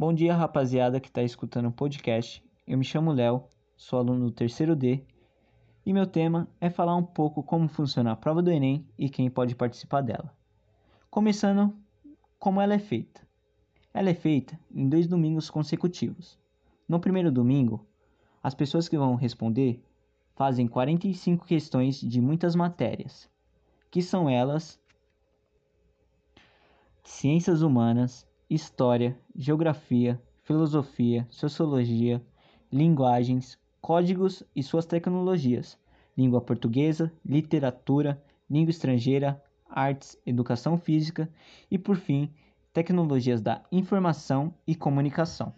Bom dia, rapaziada que está escutando o podcast. Eu me chamo Léo, sou aluno do terceiro D e meu tema é falar um pouco como funciona a prova do Enem e quem pode participar dela. Começando como ela é feita. Ela é feita em dois domingos consecutivos. No primeiro domingo, as pessoas que vão responder fazem 45 questões de muitas matérias, que são elas: ciências humanas, história, geografia, filosofia, sociologia, linguagens, códigos e suas tecnologias, língua portuguesa, literatura, língua estrangeira, artes, educação física e, por fim, tecnologias da informação e comunicação.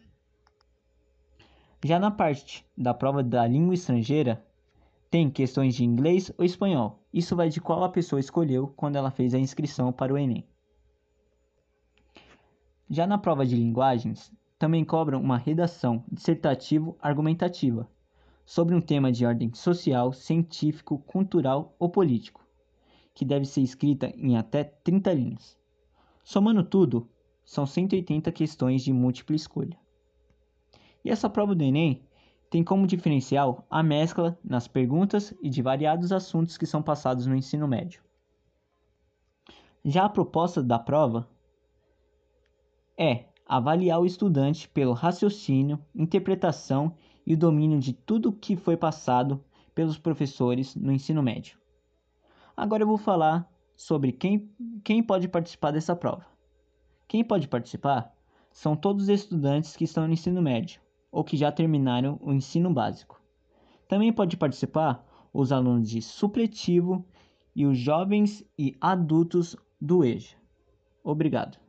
Já na parte da prova da língua estrangeira, tem questões de inglês ou espanhol. Isso vai de qual a pessoa escolheu quando ela fez a inscrição para o Enem. Já na prova de linguagens, também cobram uma redação dissertativo-argumentativa sobre um tema de ordem social, científico, cultural ou político, que deve ser escrita em até 30 linhas. Somando tudo, são 180 questões de múltipla escolha. E essa prova do Enem tem como diferencial a mescla nas perguntas e de variados assuntos que são passados no ensino médio. Já a proposta da prova é avaliar o estudante pelo raciocínio, interpretação e domínio de tudo o que foi passado pelos professores no ensino médio. Agora eu vou falar sobre quem, quem pode participar dessa prova. Quem pode participar são todos os estudantes que estão no ensino médio ou que já terminaram o ensino básico. Também pode participar os alunos de supletivo e os jovens e adultos do EJA. Obrigado.